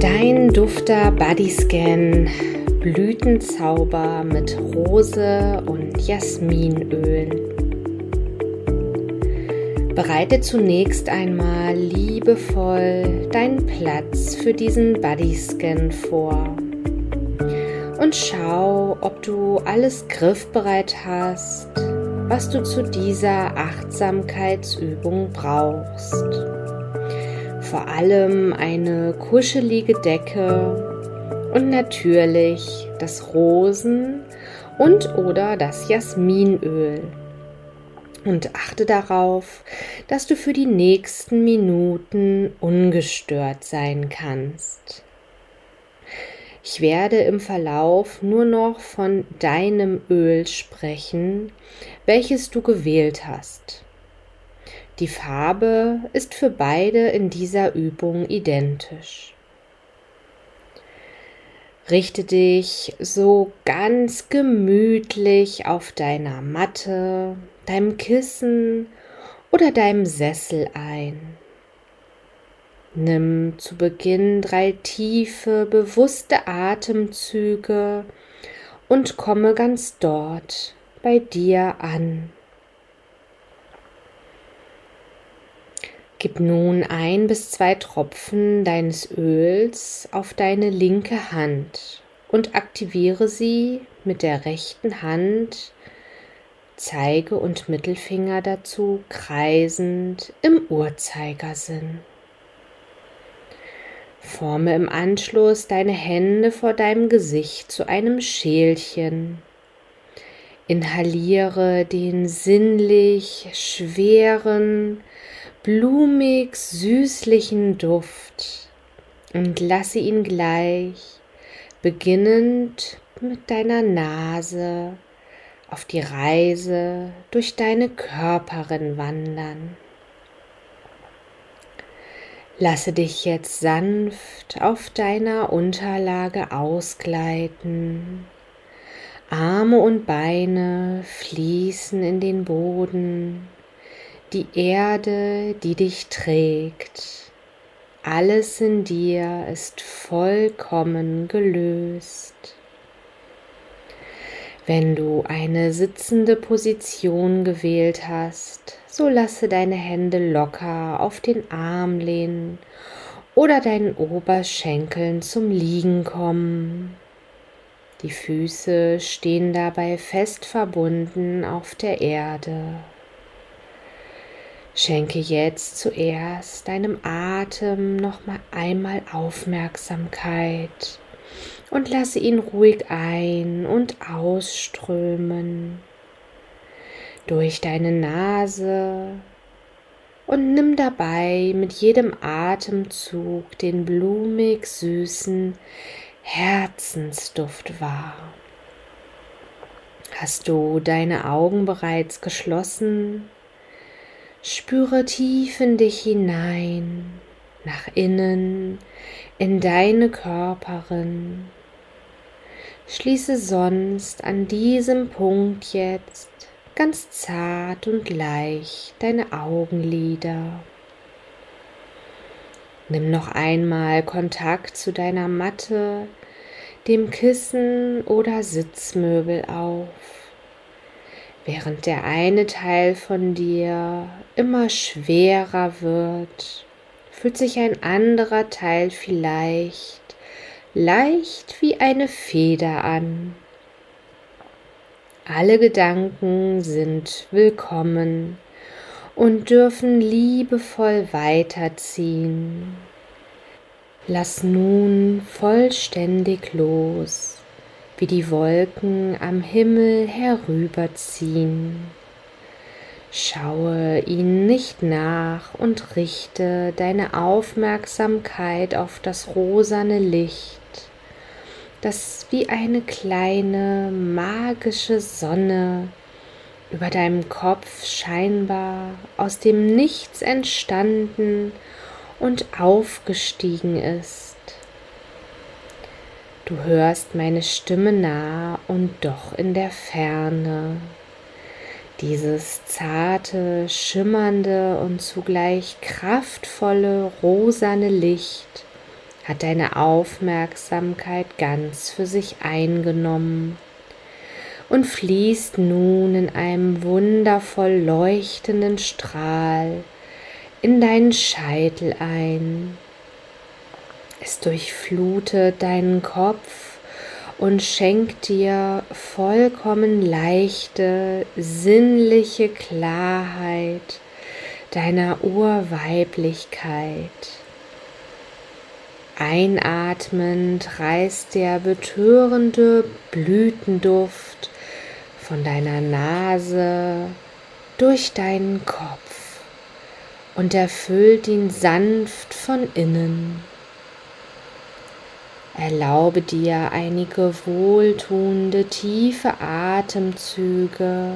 Dein Dufter Body Scan Blütenzauber mit Rose und Jasminölen. Bereite zunächst einmal liebevoll deinen Platz für diesen Body Scan vor und schau, ob du alles griffbereit hast, was du zu dieser Achtsamkeitsübung brauchst. Vor allem eine kuschelige Decke und natürlich das Rosen- und oder das Jasminöl. Und achte darauf, dass du für die nächsten Minuten ungestört sein kannst. Ich werde im Verlauf nur noch von deinem Öl sprechen, welches du gewählt hast. Die Farbe ist für beide in dieser Übung identisch. Richte dich so ganz gemütlich auf deiner Matte, deinem Kissen oder deinem Sessel ein. Nimm zu Beginn drei tiefe, bewusste Atemzüge und komme ganz dort bei dir an. Gib nun ein bis zwei Tropfen deines Öls auf deine linke Hand und aktiviere sie mit der rechten Hand, Zeige und Mittelfinger dazu kreisend im Uhrzeigersinn. Forme im Anschluss deine Hände vor deinem Gesicht zu einem Schälchen. Inhaliere den sinnlich schweren, blumig süßlichen Duft und lasse ihn gleich, beginnend mit deiner Nase, auf die Reise durch deine Körperin wandern. Lasse dich jetzt sanft auf deiner Unterlage ausgleiten. Arme und Beine fließen in den Boden die Erde, die dich trägt. Alles in dir ist vollkommen gelöst. Wenn du eine sitzende Position gewählt hast, so lasse deine Hände locker auf den Arm lehnen oder deinen Oberschenkeln zum Liegen kommen. Die Füße stehen dabei fest verbunden auf der Erde. Schenke jetzt zuerst deinem Atem noch mal einmal Aufmerksamkeit und lasse ihn ruhig ein- und ausströmen durch deine Nase und nimm dabei mit jedem Atemzug den blumig süßen Herzensduft wahr. Hast du deine Augen bereits geschlossen? Spüre tief in dich hinein, nach innen, in deine Körperin. Schließe sonst an diesem Punkt jetzt ganz zart und leicht deine Augenlider. Nimm noch einmal Kontakt zu deiner Matte, dem Kissen oder Sitzmöbel auf während der eine Teil von dir immer schwerer wird, fühlt sich ein anderer Teil vielleicht leicht wie eine Feder an. Alle Gedanken sind willkommen und dürfen liebevoll weiterziehen. Lass nun vollständig los wie die Wolken am Himmel herüberziehen. Schaue ihnen nicht nach und richte deine Aufmerksamkeit auf das rosane Licht, das wie eine kleine magische Sonne über deinem Kopf scheinbar aus dem Nichts entstanden und aufgestiegen ist. Du hörst meine Stimme nah und doch in der Ferne. Dieses zarte, schimmernde und zugleich kraftvolle, rosane Licht hat deine Aufmerksamkeit ganz für sich eingenommen und fließt nun in einem wundervoll leuchtenden Strahl in deinen Scheitel ein. Es durchflutet deinen Kopf und schenkt dir vollkommen leichte, sinnliche Klarheit deiner Urweiblichkeit. Einatmend reißt der betörende Blütenduft von deiner Nase durch deinen Kopf und erfüllt ihn sanft von innen. Erlaube dir einige wohltuende, tiefe Atemzüge.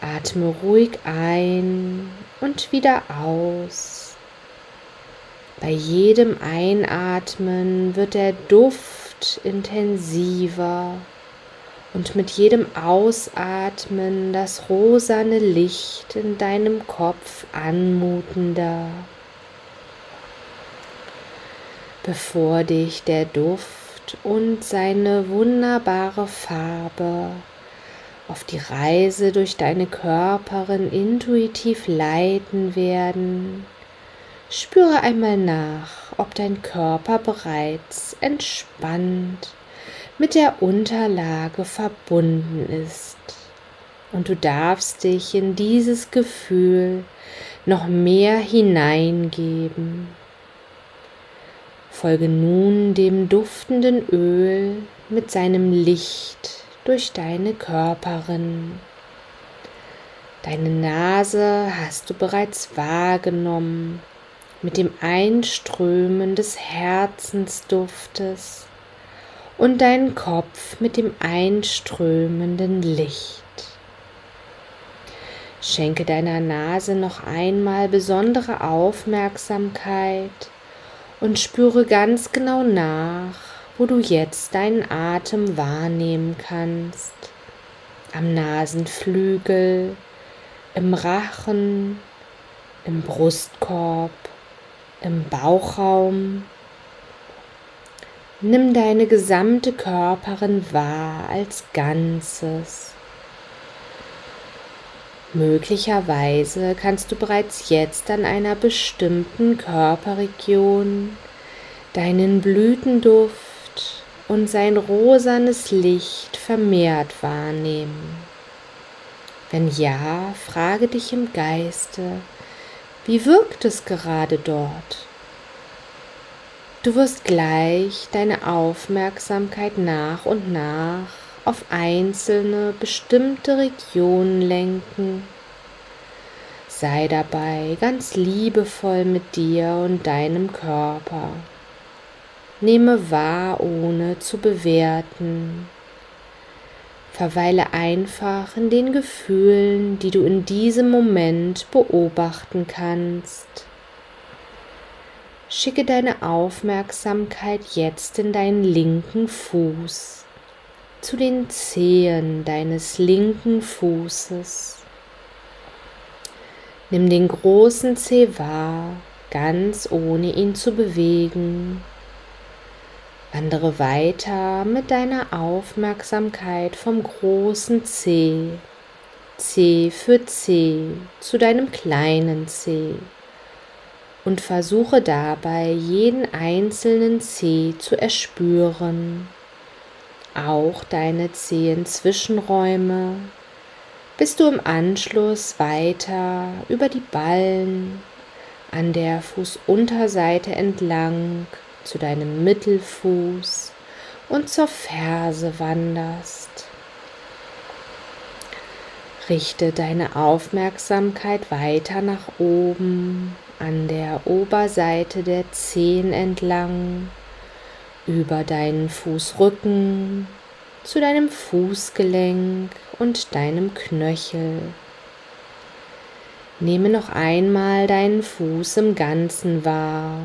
Atme ruhig ein und wieder aus. Bei jedem Einatmen wird der Duft intensiver und mit jedem Ausatmen das rosane Licht in deinem Kopf anmutender. Bevor dich der Duft und seine wunderbare Farbe auf die Reise durch deine Körperin intuitiv leiten werden, Spüre einmal nach, ob dein Körper bereits entspannt mit der Unterlage verbunden ist. Und du darfst dich in dieses Gefühl noch mehr hineingeben. Folge nun dem duftenden Öl mit seinem Licht durch deine Körperin. Deine Nase hast du bereits wahrgenommen mit dem Einströmen des Herzensduftes und deinen Kopf mit dem einströmenden Licht. Schenke deiner Nase noch einmal besondere Aufmerksamkeit und spüre ganz genau nach, wo du jetzt deinen Atem wahrnehmen kannst. Am Nasenflügel, im Rachen, im Brustkorb, im Bauchraum. Nimm deine gesamte Körperin wahr als Ganzes. Möglicherweise kannst du bereits jetzt an einer bestimmten Körperregion deinen Blütenduft und sein rosanes Licht vermehrt wahrnehmen. Wenn ja, frage dich im Geiste, wie wirkt es gerade dort? Du wirst gleich deine Aufmerksamkeit nach und nach auf einzelne bestimmte Regionen lenken. Sei dabei ganz liebevoll mit dir und deinem Körper. Nehme wahr, ohne zu bewerten. Verweile einfach in den Gefühlen, die du in diesem Moment beobachten kannst. Schicke deine Aufmerksamkeit jetzt in deinen linken Fuß, zu den Zehen deines linken Fußes. Nimm den großen Zeh wahr, ganz ohne ihn zu bewegen. Wandere weiter mit deiner Aufmerksamkeit vom großen C, C für C zu deinem kleinen C und versuche dabei jeden einzelnen C zu erspüren, auch deine Zehenzwischenräume, bis du im Anschluss weiter über die Ballen an der Fußunterseite entlang zu deinem Mittelfuß und zur Ferse wanderst. Richte deine Aufmerksamkeit weiter nach oben an der Oberseite der Zehen entlang, über deinen Fußrücken zu deinem Fußgelenk und deinem Knöchel. Nehme noch einmal deinen Fuß im Ganzen wahr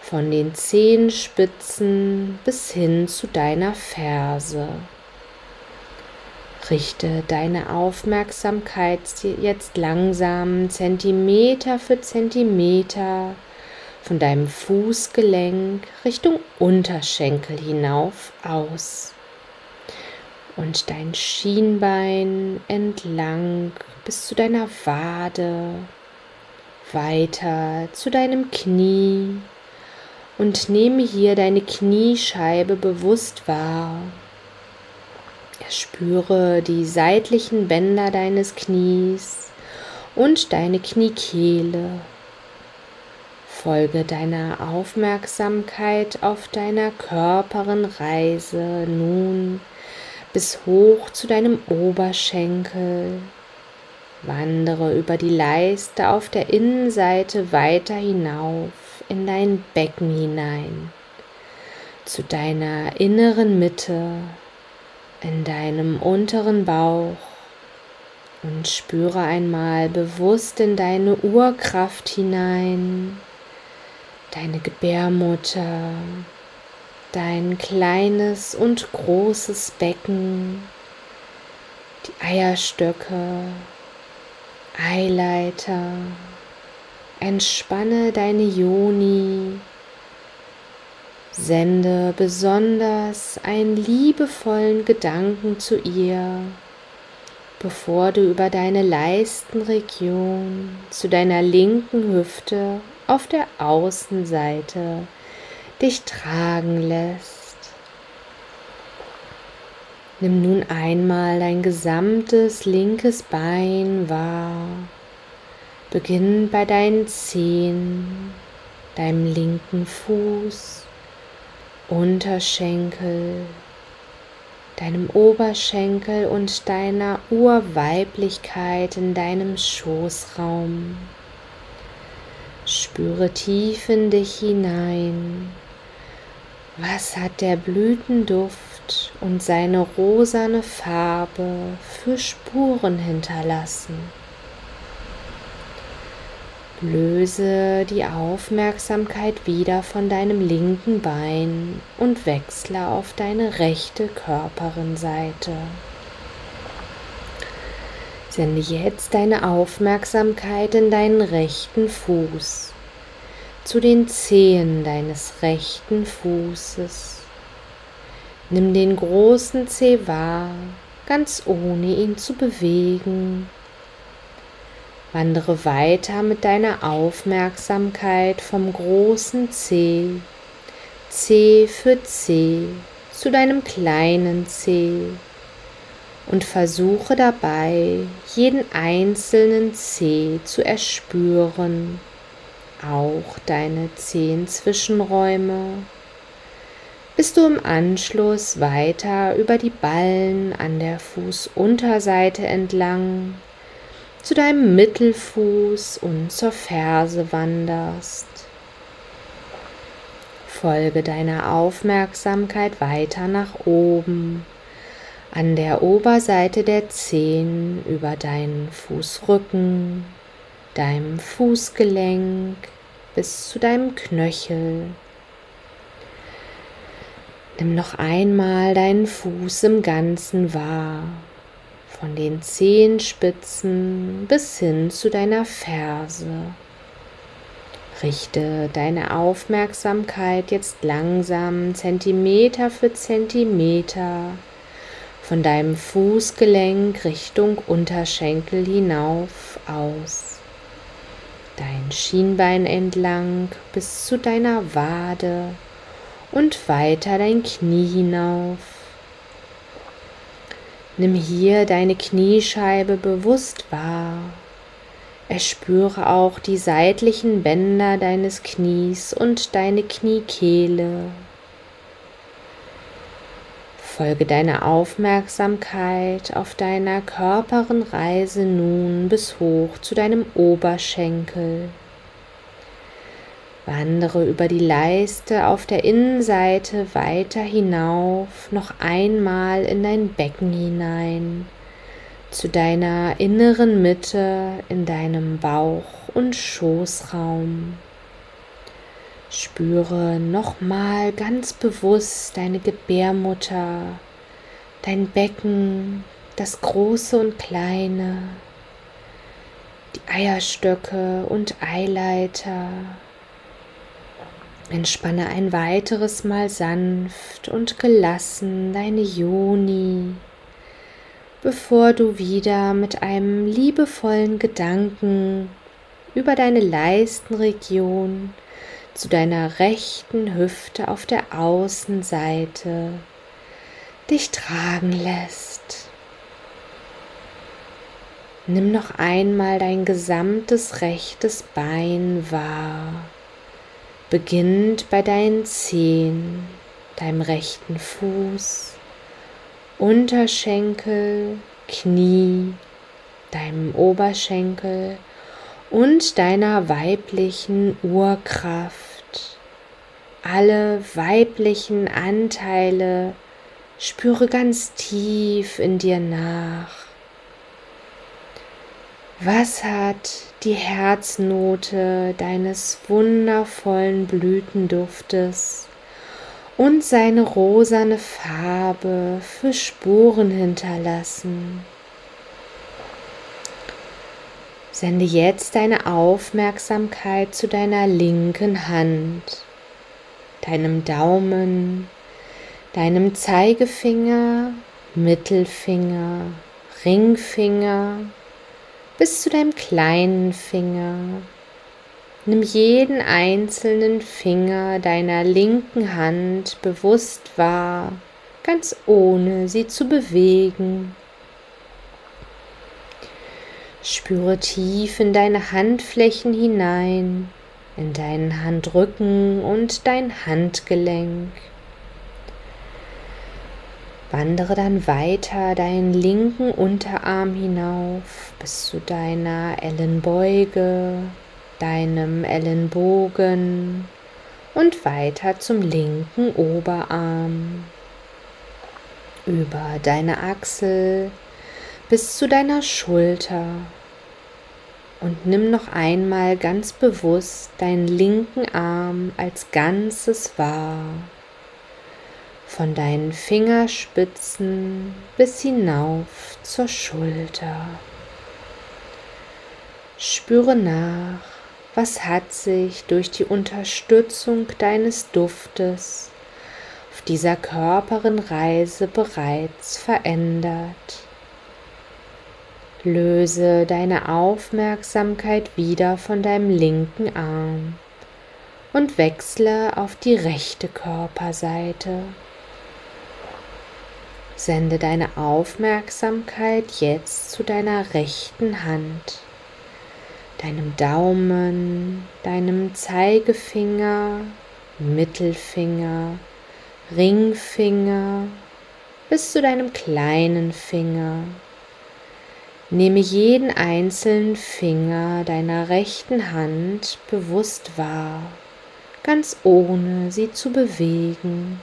von den Zehenspitzen bis hin zu deiner Ferse. Richte deine Aufmerksamkeit jetzt langsam Zentimeter für Zentimeter von deinem Fußgelenk Richtung Unterschenkel hinauf aus und dein Schienbein entlang bis zu deiner Wade, weiter zu deinem Knie und nehme hier deine Kniescheibe bewusst wahr. Spüre die seitlichen Bänder deines Knies und deine Kniekehle. Folge deiner Aufmerksamkeit auf deiner Körperenreise nun bis hoch zu deinem Oberschenkel. Wandere über die Leiste auf der Innenseite weiter hinauf in dein Becken hinein, zu deiner inneren Mitte, in deinem unteren Bauch und spüre einmal bewusst in deine Urkraft hinein, deine Gebärmutter, dein kleines und großes Becken, die Eierstöcke, Eileiter. Entspanne deine Joni. Sende besonders einen liebevollen Gedanken zu ihr, bevor du über deine Leistenregion zu deiner linken Hüfte auf der Außenseite dich tragen lässt. Nimm nun einmal dein gesamtes linkes Bein wahr. Beginn bei deinen Zehen, deinem linken Fuß, Unterschenkel, deinem Oberschenkel und deiner Urweiblichkeit in deinem Schoßraum. Spüre tief in dich hinein. Was hat der Blütenduft und seine rosane Farbe für Spuren hinterlassen? Löse die Aufmerksamkeit wieder von deinem linken Bein und wechsle auf deine rechte Körperenseite. Sende jetzt deine Aufmerksamkeit in deinen rechten Fuß zu den Zehen deines rechten Fußes. Nimm den großen Zeh wahr, ganz ohne ihn zu bewegen. Wandere weiter mit deiner Aufmerksamkeit vom großen Zeh, Zeh für Zeh, zu deinem kleinen Zeh und versuche dabei, jeden einzelnen Zeh zu erspüren. Auch deine Zehenzwischenräume, bis du im Anschluss weiter über die Ballen an der Fußunterseite entlang zu deinem Mittelfuß und zur Ferse wanderst. Folge deiner Aufmerksamkeit weiter nach oben an der Oberseite der Zehen über deinen Fußrücken deinem Fußgelenk bis zu deinem Knöchel. Nimm noch einmal deinen Fuß im Ganzen wahr, von den Zehenspitzen bis hin zu deiner Ferse. Richte deine Aufmerksamkeit jetzt langsam Zentimeter für Zentimeter von deinem Fußgelenk Richtung Unterschenkel hinauf aus dein Schienbein entlang bis zu deiner Wade und weiter dein Knie hinauf. Nimm hier deine Kniescheibe bewusst wahr. Erspüre auch die seitlichen Bänder deines Knies und deine Kniekehle. Folge deiner Aufmerksamkeit auf deiner Körperenreise nun bis hoch zu deinem Oberschenkel. Wandere über die Leiste auf der Innenseite weiter hinauf, noch einmal in dein Becken hinein, zu deiner inneren Mitte in deinem Bauch- und Schoßraum. Spüre nochmal ganz bewusst deine Gebärmutter, dein Becken, das große und kleine, die Eierstöcke und Eileiter, Entspanne ein weiteres Mal sanft und gelassen deine Joni, bevor du wieder mit einem liebevollen Gedanken über deine Leistenregion zu deiner rechten Hüfte auf der Außenseite dich tragen lässt. Nimm noch einmal dein gesamtes rechtes Bein wahr beginnt bei deinen Zehen, deinem rechten Fuß, Unterschenkel, Knie, deinem Oberschenkel und deiner weiblichen Urkraft. Alle weiblichen Anteile spüre ganz tief in dir nach. Was hat die Herznote deines wundervollen Blütenduftes und seine rosane Farbe für Spuren hinterlassen? Sende jetzt deine Aufmerksamkeit zu deiner linken Hand, deinem Daumen, deinem Zeigefinger, Mittelfinger, Ringfinger bis zu deinem kleinen Finger. Nimm jeden einzelnen Finger deiner linken Hand bewusst wahr, ganz ohne sie zu bewegen. Spüre tief in deine Handflächen hinein, in deinen Handrücken und dein Handgelenk. Wandere dann weiter deinen linken Unterarm hinauf bis zu deiner Ellenbeuge, deinem Ellenbogen und weiter zum linken Oberarm, über deine Achsel bis zu deiner Schulter und nimm noch einmal ganz bewusst deinen linken Arm als Ganzes wahr von deinen Fingerspitzen bis hinauf zur Schulter. Spüre nach, was hat sich durch die Unterstützung deines Duftes auf dieser Körperenreise bereits verändert. Löse deine Aufmerksamkeit wieder von deinem linken Arm und wechsle auf die rechte Körperseite. Sende deine Aufmerksamkeit jetzt zu deiner rechten Hand, deinem Daumen, deinem Zeigefinger, Mittelfinger, Ringfinger bis zu deinem kleinen Finger. Nehme jeden einzelnen Finger deiner rechten Hand bewusst wahr, ganz ohne sie zu bewegen.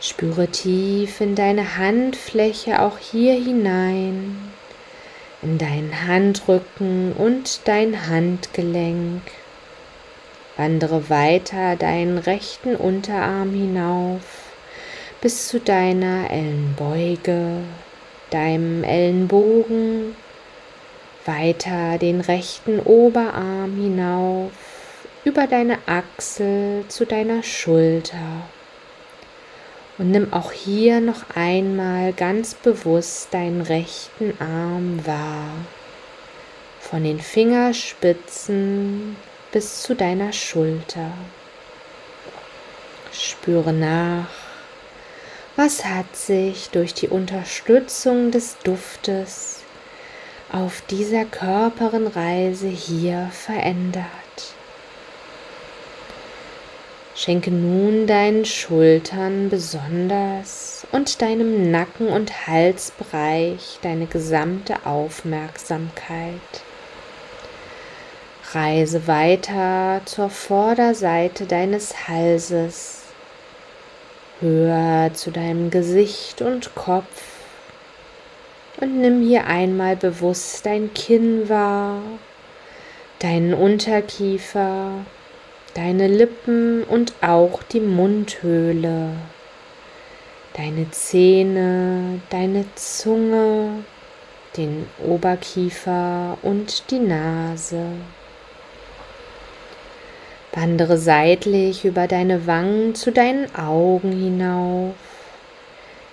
Spüre tief in deine Handfläche auch hier hinein, in deinen Handrücken und dein Handgelenk. Wandere weiter deinen rechten Unterarm hinauf bis zu deiner Ellenbeuge, deinem Ellenbogen, weiter den rechten Oberarm hinauf über deine Achsel zu deiner Schulter. Und nimm auch hier noch einmal ganz bewusst deinen rechten Arm wahr. Von den Fingerspitzen bis zu deiner Schulter. Spüre nach, was hat sich durch die Unterstützung des Duftes auf dieser Körperenreise hier verändert. Schenke nun deinen Schultern besonders und deinem Nacken- und Halsbereich deine gesamte Aufmerksamkeit. Reise weiter zur Vorderseite deines Halses, höher zu deinem Gesicht und Kopf und nimm hier einmal bewusst dein Kinn wahr, deinen Unterkiefer, deine Lippen und auch die Mundhöhle, deine Zähne, deine Zunge, den Oberkiefer und die Nase. Wandere seitlich über deine Wangen zu deinen Augen hinauf.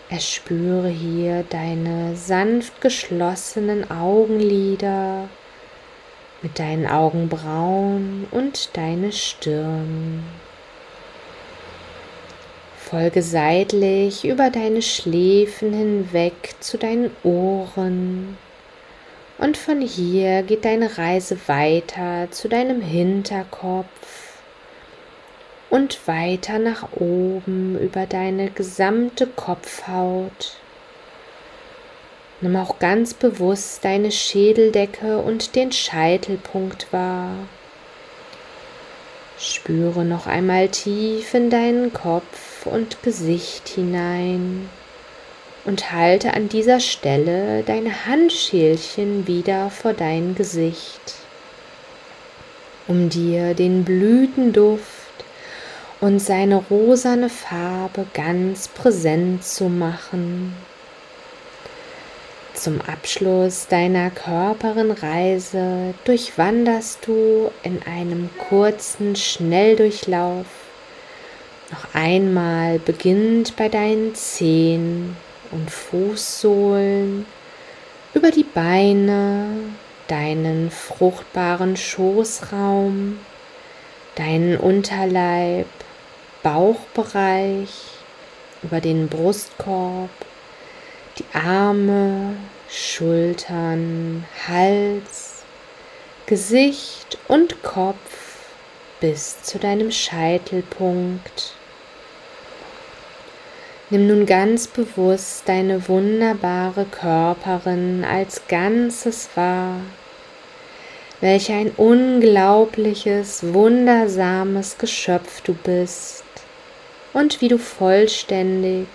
Erspüre hier deine sanft geschlossenen Augenlider mit deinen Augenbrauen und deine Stirn. Folge seitlich über deine Schläfen hinweg zu deinen Ohren. Und von hier geht deine Reise weiter zu deinem Hinterkopf und weiter nach oben über deine gesamte Kopfhaut. Nimm auch ganz bewusst deine Schädeldecke und den Scheitelpunkt wahr. Spüre noch einmal tief in deinen Kopf und Gesicht hinein und halte an dieser Stelle deine Handschälchen wieder vor dein Gesicht, um dir den Blütenduft und seine rosane Farbe ganz präsent zu machen. Zum Abschluss deiner Körperenreise durchwanderst du in einem kurzen Schnelldurchlauf noch einmal beginnt bei deinen Zehen und Fußsohlen über die Beine, deinen fruchtbaren Schoßraum, deinen Unterleib, Bauchbereich, über den Brustkorb, die Arme, Schultern, Hals, Gesicht und Kopf bis zu deinem Scheitelpunkt. Nimm nun ganz bewusst deine wunderbare Körperin als Ganzes wahr welch ein unglaubliches, wundersames Geschöpf du bist und wie du vollständig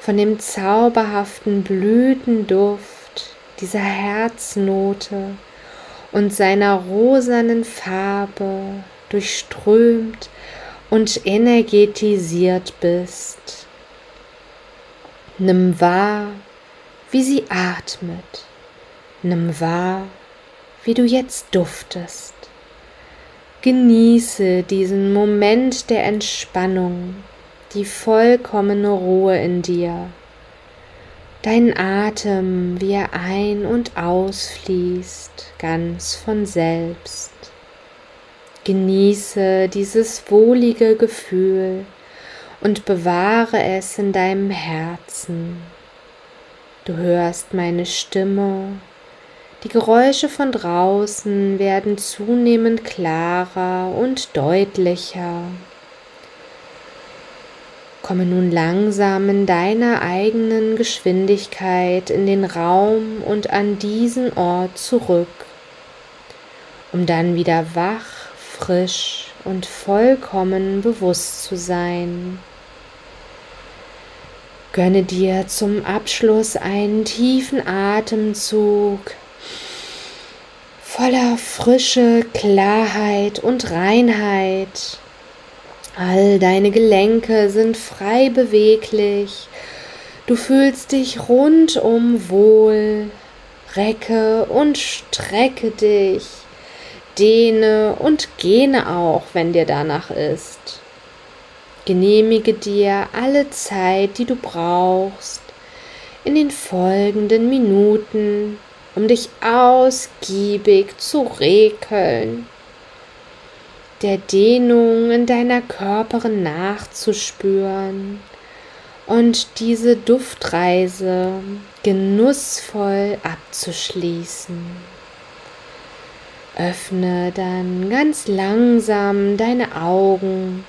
von dem zauberhaften Blütenduft dieser Herznote und seiner rosanen Farbe durchströmt und energetisiert bist. Nimm wahr, wie sie atmet. Nimm wahr, wie du jetzt duftest. Genieße diesen Moment der Entspannung, die vollkommene Ruhe in dir, dein Atem, wie er ein- und ausfließt, ganz von selbst. Genieße dieses wohlige Gefühl und bewahre es in deinem Herzen. Du hörst meine Stimme die Geräusche von draußen werden zunehmend klarer und deutlicher. Komme nun langsam in deiner eigenen Geschwindigkeit in den Raum und an diesen Ort zurück, um dann wieder wach, frisch und vollkommen bewusst zu sein. Gönne dir zum Abschluss einen tiefen Atemzug voller Frische, Klarheit und Reinheit. All deine Gelenke sind frei beweglich. Du fühlst dich rundum wohl. Recke und strecke dich. Dehne und gähne auch, wenn dir danach ist. Genehmige dir alle Zeit, die du brauchst, in den folgenden Minuten um dich ausgiebig zu rekeln, der Dehnung in deiner Körperin nachzuspüren und diese Duftreise genussvoll abzuschließen. Öffne dann ganz langsam deine Augen.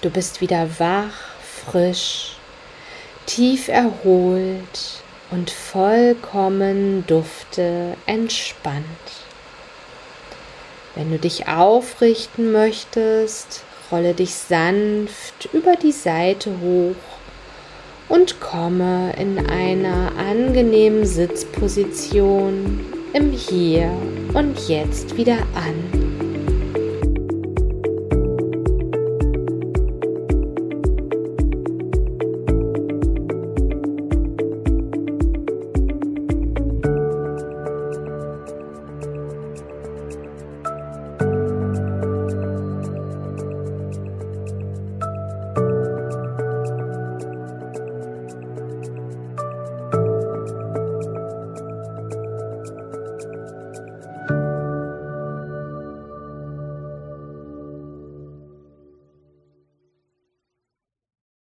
Du bist wieder wach, frisch, tief erholt und vollkommen dufte entspannt. Wenn du dich aufrichten möchtest, rolle dich sanft über die Seite hoch und komme in einer angenehmen Sitzposition im Hier und Jetzt wieder an.